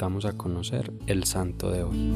invitamos a conocer el santo de hoy.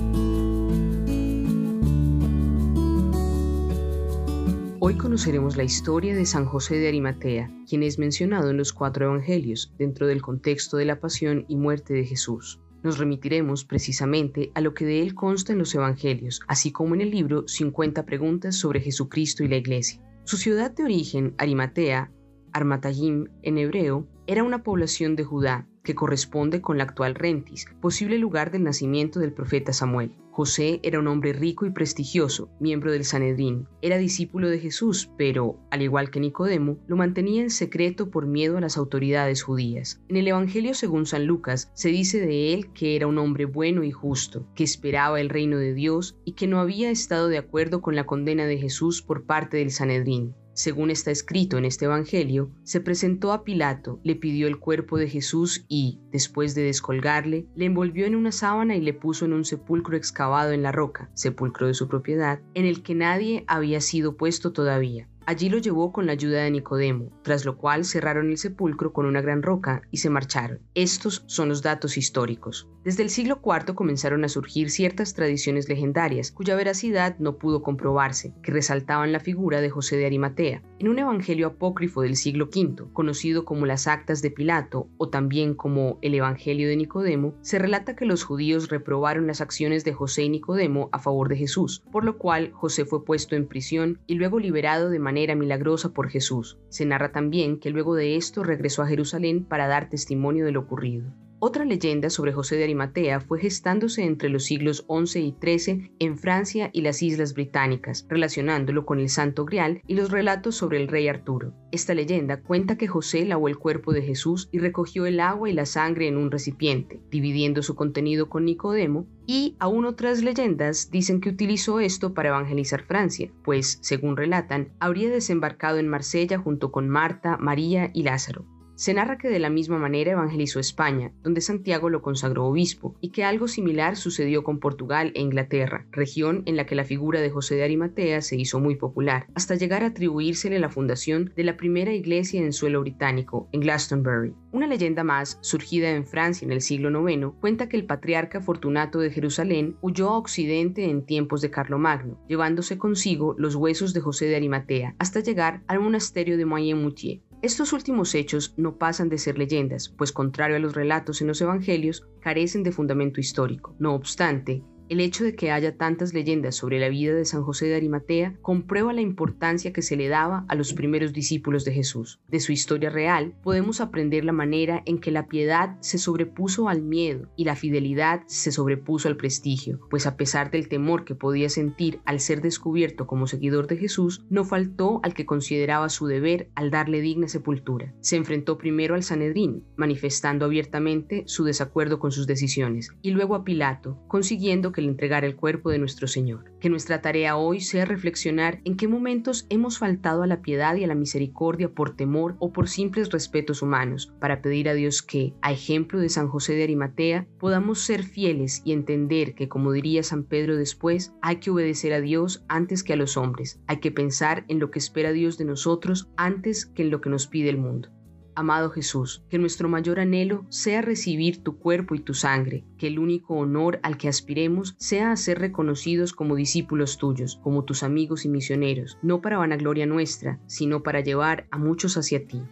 Hoy conoceremos la historia de San José de Arimatea, quien es mencionado en los cuatro evangelios dentro del contexto de la pasión y muerte de Jesús. Nos remitiremos precisamente a lo que de él consta en los evangelios, así como en el libro 50 preguntas sobre Jesucristo y la Iglesia. Su ciudad de origen, Arimatea, Armatayim en hebreo, era una población de Judá que corresponde con la actual Rentis, posible lugar del nacimiento del profeta Samuel. José era un hombre rico y prestigioso, miembro del Sanedrín. Era discípulo de Jesús, pero, al igual que Nicodemo, lo mantenía en secreto por miedo a las autoridades judías. En el Evangelio según San Lucas se dice de él que era un hombre bueno y justo, que esperaba el reino de Dios y que no había estado de acuerdo con la condena de Jesús por parte del Sanedrín según está escrito en este Evangelio, se presentó a Pilato, le pidió el cuerpo de Jesús y, después de descolgarle, le envolvió en una sábana y le puso en un sepulcro excavado en la roca, sepulcro de su propiedad, en el que nadie había sido puesto todavía. Allí lo llevó con la ayuda de Nicodemo, tras lo cual cerraron el sepulcro con una gran roca y se marcharon. Estos son los datos históricos. Desde el siglo IV comenzaron a surgir ciertas tradiciones legendarias, cuya veracidad no pudo comprobarse, que resaltaban la figura de José de Arimatea. En un evangelio apócrifo del siglo V, conocido como las Actas de Pilato o también como el Evangelio de Nicodemo, se relata que los judíos reprobaron las acciones de José y Nicodemo a favor de Jesús, por lo cual José fue puesto en prisión y luego liberado de manera milagrosa por Jesús. Se narra también que luego de esto regresó a Jerusalén para dar testimonio de lo ocurrido. Otra leyenda sobre José de Arimatea fue gestándose entre los siglos XI y XIII en Francia y las Islas Británicas, relacionándolo con el Santo Grial y los relatos sobre el rey Arturo. Esta leyenda cuenta que José lavó el cuerpo de Jesús y recogió el agua y la sangre en un recipiente, dividiendo su contenido con Nicodemo, y aún otras leyendas dicen que utilizó esto para evangelizar Francia, pues, según relatan, habría desembarcado en Marsella junto con Marta, María y Lázaro. Se narra que de la misma manera evangelizó España, donde Santiago lo consagró obispo, y que algo similar sucedió con Portugal e Inglaterra, región en la que la figura de José de Arimatea se hizo muy popular, hasta llegar a atribuírsele la fundación de la primera iglesia en suelo británico, en Glastonbury. Una leyenda más, surgida en Francia en el siglo IX, cuenta que el patriarca Fortunato de Jerusalén huyó a Occidente en tiempos de Carlomagno, llevándose consigo los huesos de José de Arimatea, hasta llegar al monasterio de Moyen-Moutier. Estos últimos hechos no pasan de ser leyendas, pues contrario a los relatos en los evangelios, carecen de fundamento histórico. No obstante, el hecho de que haya tantas leyendas sobre la vida de San José de Arimatea comprueba la importancia que se le daba a los primeros discípulos de Jesús. De su historia real podemos aprender la manera en que la piedad se sobrepuso al miedo y la fidelidad se sobrepuso al prestigio, pues a pesar del temor que podía sentir al ser descubierto como seguidor de Jesús, no faltó al que consideraba su deber al darle digna sepultura. Se enfrentó primero al Sanedrín, manifestando abiertamente su desacuerdo con sus decisiones, y luego a Pilato, consiguiendo que le entregara el cuerpo de nuestro Señor. Que nuestra tarea hoy sea reflexionar en qué momentos hemos faltado a la piedad y a la misericordia por temor o por simples respetos humanos, para pedir a Dios que, a ejemplo de San José de Arimatea, podamos ser fieles y entender que, como diría San Pedro después, hay que obedecer a Dios antes que a los hombres, hay que pensar en lo que espera Dios de nosotros antes que en lo que nos pide el mundo. Amado Jesús, que nuestro mayor anhelo sea recibir tu cuerpo y tu sangre, que el único honor al que aspiremos sea ser reconocidos como discípulos tuyos, como tus amigos y misioneros, no para vanagloria nuestra, sino para llevar a muchos hacia ti.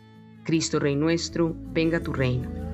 Cristo Rey nuestro, venga tu reino.